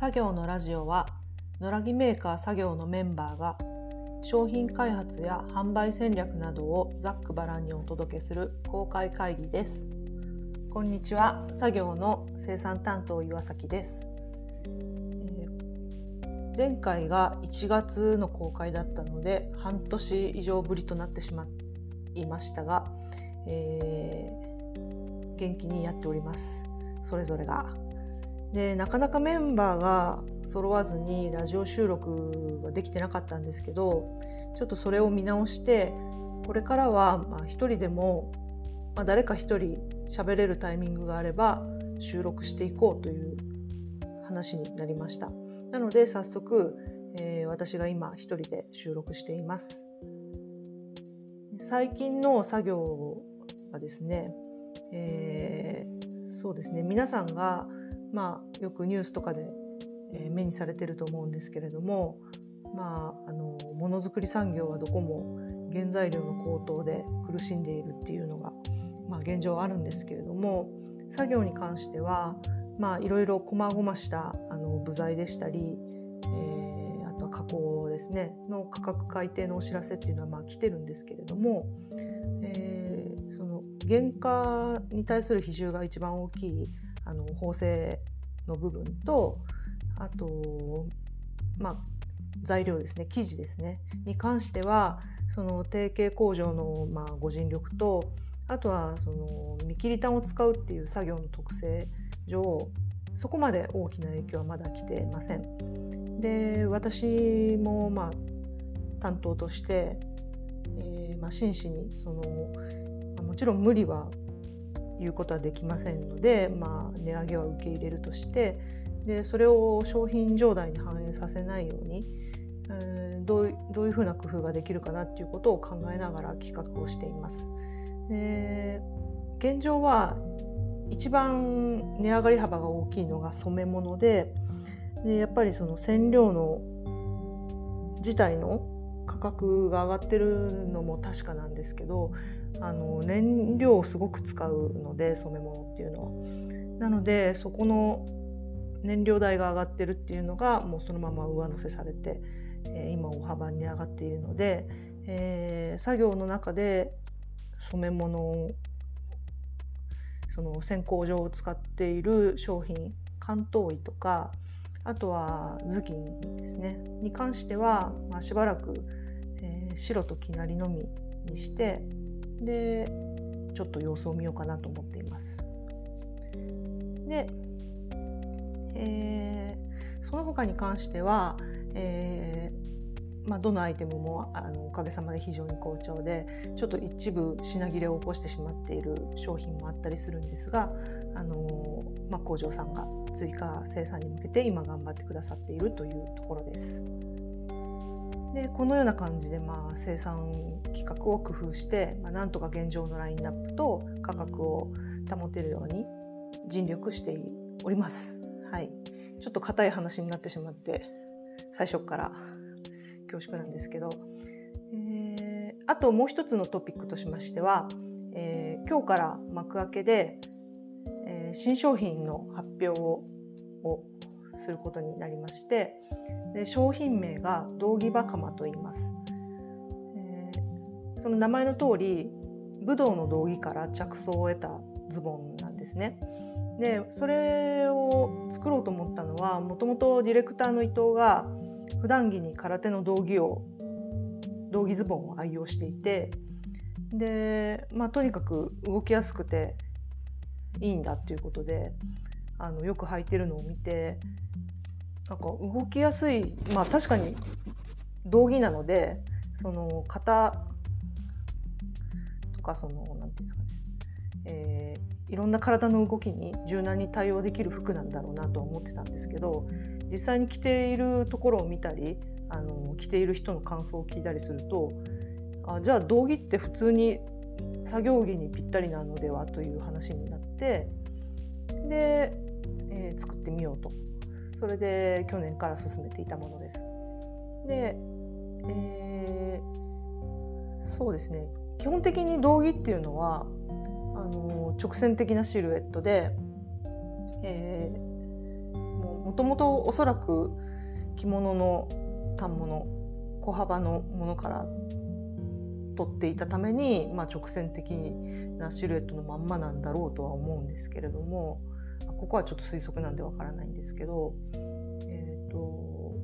作業のラジオは野良着メーカー作業のメンバーが商品開発や販売戦略などをざっくばらんにお届けする公開会議です。こんにちは作業の生産担当岩崎です。え前回が1月の公開だったので半年以上ぶりとなってしまいましたが、えー、元気にやっております。それぞれが。でなかなかメンバーが揃わずにラジオ収録ができてなかったんですけどちょっとそれを見直してこれからはまあ一人でも、まあ、誰か一人喋れるタイミングがあれば収録していこうという話になりました。なので早速、えー、私が今一人で収録しています。最近の作業はですね、えー、そうですね皆さんが、まあ、よくニュースとかで、え、目にされてると思うんですけれども、まあ、あのものづくり産業はどこも原材料の高騰で苦しんでいるっていうのが、まあ、現状あるんですけれども作業に関しては、まあ、いろいろ細々したあの部材でしたり、えー、あとは加工ですねの価格改定のお知らせっていうのはまあ来てるんですけれども、えー、その原価に対する比重が一番大きいあの縫製の部分とあと、まあ、材料ですね生地ですねに関してはその定型工場のまあご尽力とあとはその見切り炭を使うっていう作業の特性上そこまで大きな影響はまだ来てません。で私もまあ担当として、えー、まあ、真摯にその、まあ、もちろん無理は言うことはできませんので、まあ、値上げは受け入れるとしてでそれを商品状態に反映させないように、えー、どうどういうふうな工夫ができるかなっていうことを考えながら企画をしています。で現状は一番値上がり幅が大きいのが染め物ででやっぱりその染料の自体の価格が上がってるのも確かなんですけどあの燃料をすごく使うので染め物っていうのは。なのでそこの燃料代が上がってるっていうのがもうそのまま上乗せされて、えー、今大幅に上がっているので、えー、作業の中で染め物をその線香状を使っている商品関東医とかあとは頭巾ですねに関しては、まあ、しばらく、えー、白と生成りのみにしてでちょっと様子を見ようかなと思っています。で、えー、その他に関しては、えまあ、どのアイテムもあのおかげさまで非常に好調でちょっと一部品切れを起こしてしまっている商品もあったりするんですがあの、まあ、工場さんが追加生産に向けて今頑張ってくださっているというところです。でこのような感じで、まあ、生産企画を工夫して、まあ、なんとか現状のラインナップと価格を保てるように尽力しております。はい、ちょっと硬い話になってしまって最初から恐縮なんですけど、えー、あともう一つのトピックとしましては、えー、今日から幕開けで、えー、新商品の発表をすることになりましてで商品名が道着バカマと言います、えー、その名前の通り武道の道着から着想を得たズボンなんですね。でそれを作ろうと思ったのはもともとディレクターの伊藤が普段着に空手の道着を道着ズボンを愛用していてで、まあ、とにかく動きやすくていいんだっていうことであのよく履いてるのを見てなんか動きやすいまあ確かに道着なのでその型とかそのなんていうんですかね、えー、いろんな体の動きに柔軟に対応できる服なんだろうなと思ってたんですけど実際に着ているところを見たりあの着ている人の感想を聞いたりするとあじゃあ道着って普通に作業着にぴったりなのではという話になってで、えー、作ってみようと。それで去年から進めていたものです。で、えー、そうですね。基本的に道着っていうのはあの直線的なシルエットで、えーももともとおそらく着物の反物小幅のものから取っていたために、まあ、直線的なシルエットのまんまなんだろうとは思うんですけれどもここはちょっと推測なんでわからないんですけど、えーと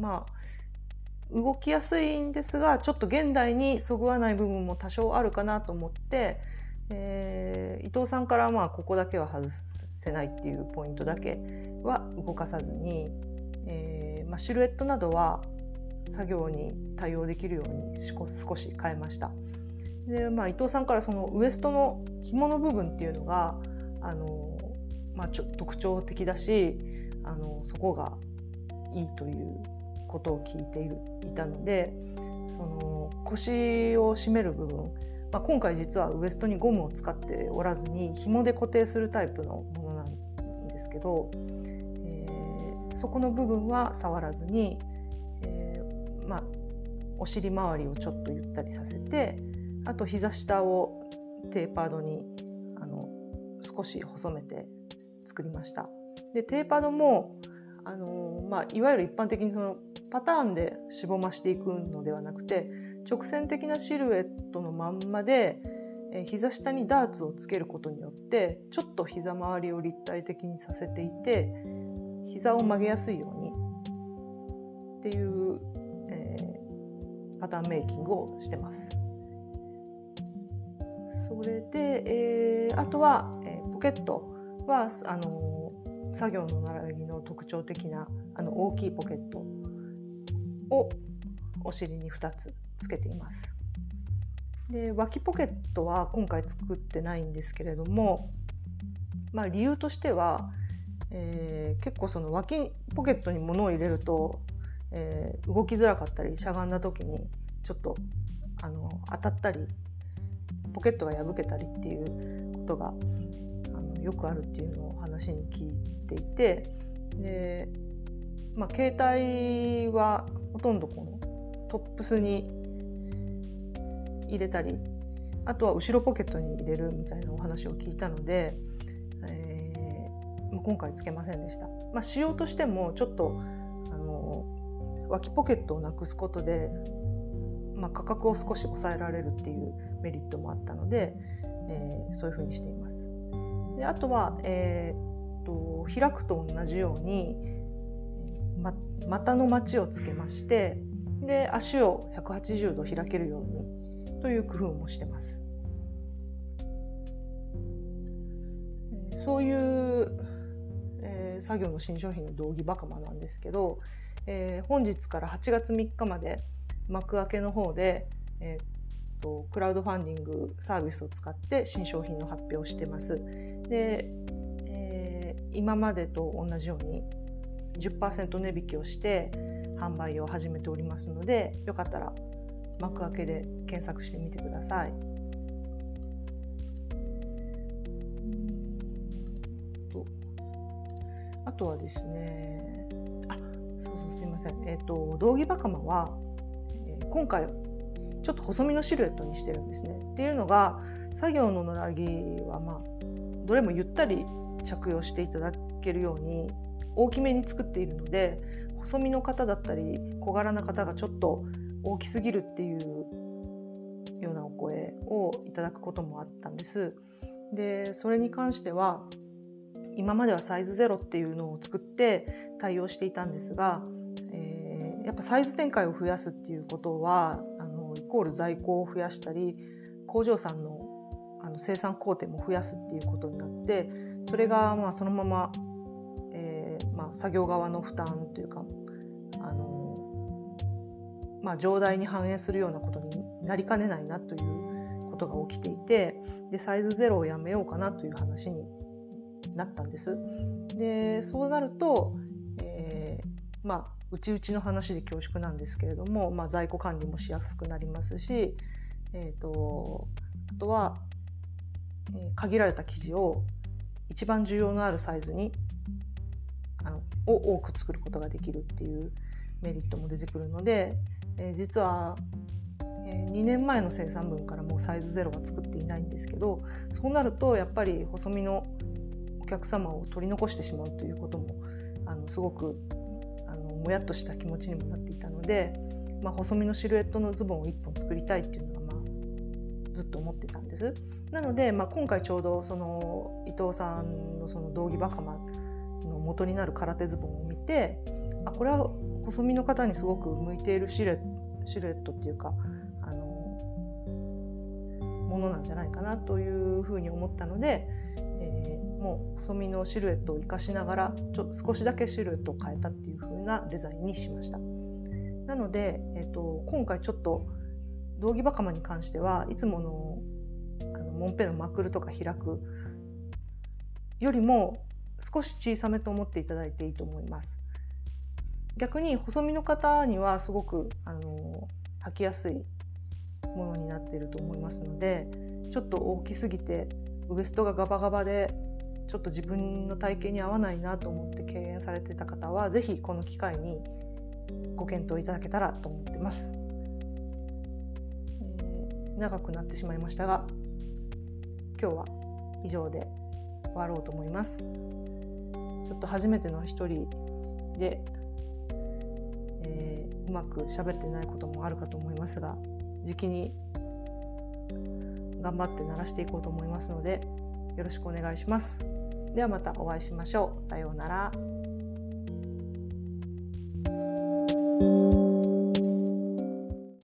まあ、動きやすいんですがちょっと現代にそぐわない部分も多少あるかなと思って、えー、伊藤さんからまあここだけは外せないっていうポイントだけは動かさずに、えーまあ、シルエットなどは作業に対応できるように少し変えました。でまあ、伊藤さんからそのウエストの紐の部分っていうのがあの、まあ、ちょ特徴的だしあのそこがいいということを聞いているいたのでその腰を締める部分、まあ、今回実はウエストにゴムを使っておらずに紐で固定するタイプのものなんですけど、えー、そこの部分は触らずに、えー、まあ、お尻周りをちょっとゆったりさせてあと膝下をテーパードにあの少し細めて作りました。でテーパードもあのまあ、いわゆる一般的にそのパターンでしぼましていくのではなくて直線的なシルエットのまんまで、え膝下にダーツをつけることによってちょっと膝周りを立体的にさせていて膝を曲げやすいようにっていう、えー、パターンメイキングをしてます。それで、えー、あとは、えー、ポケットはあの作業の習いの特徴的なあの大きいポケットをお尻に2つつけています。で脇ポケットは今回作ってないんですけれども、まあ、理由としては、えー、結構その脇ポケットに物を入れると、えー、動きづらかったりしゃがんだ時にちょっとあの当たったりポケットが破けたりっていうことがよくあるっていうのを話に聞いていてで、まあ、携帯はほとんどこのトップスに入れたりあとは後ろポケットに入れるみたいなお話を聞いたので、えー、今回つけませんでした。まあ、仕様としてもちょっとあの脇ポケットをなくすことで、まあ、価格を少し抑えられるっていうメリットもあったので、えー、そういうふうにしています。であとは、えー、と開くと同じように、ま、股の待ちをつけましてで足を180度開けるようにという工夫もしてます。そういう、えー、作業の新商品の道着バカマなんですけど、えー、本日から8月3日まで幕開けの方で、えー、とクラウドファンディングサービスを使って新商品の発表をしてます。で、えー、今までと同じように10%値引きをして販売を始めておりますのでよかったら幕開けで検索してみてください。あとはですねあそうそうすいませんえっ、ー、と道着バカマは、えー、今回ちょっと細身のシルエットにしてるんですね。っていうのが作業の野良着はまあどれもゆったり着用していただけるように大きめに作っているので細身の方だったり小柄な方がちょっと大きすぎるっていうようなお声をいただくこともあったんです。でそれに関しては今まではサイズゼロっていうのを作って対応していたんですが、えー、やっぱサイズ展開を増やすっていうことはあのイコール在庫を増やしたり工場さんのの生産工程も増やすっていうことになってそれがまあそのままえまあ、作業側の負担というかあの、まあ、上代に反映するようなことになりかねないなということが起きていてでサイズゼロをやめようかなという話になったんです。でそうなると、えー、まあうちうちの話で恐縮なんですけれども、まあ、在庫管理もしやすくなりますし、えーと、あとは、え、限られた生地を一番需要のあるサイズにあのを多く作ることができるっていうメリットも出てくるので、えー、実は、えー、2年前の生産分からもうサイズゼロは作っていないんですけどそうなるとやっぱり細身のお客様を取り残してしまうということもあのすごくあのもやっとした気持ちにもなっていたので、まあ、細身のシルエットのズボンを1本作りたいっていうのが、まあ、ずっと思ってたんです。なので、まあ、今回ちょうどその伊藤さんのその道着バカマの元になる空手ズボンを見てあこれは細身の方にすごく向いているシルエシルエットっていうかあのものなんじゃないかなというふうに思ったので、えー、もう細身のシルエットを生かしながらちょ少しだけシルエットを変えたっていうふうなデザインにしました。なので、えーと、今回ちょっと道着バカマに関してはいつものあのモンペのまくるとか開くよりも少し小さめと思っていただいていいと思います。逆に細身の方にはすごくあの履きやすいものになっていると思いますのでちょっと大きすぎてウエストがガバガバでちょっと自分の体型に合わないなと思って敬遠されてた方は是非この機会にご検討いただけたらと思ってます。長くなってしまいましたが今日は以上で終わろうと思います。ちょっと初めての一人でえー、うまく喋ってないこともあるかと思いますが時期に頑張って鳴らしていこうと思いますのでよろしくお願いします。ではまたお会いしましょう。さようなら。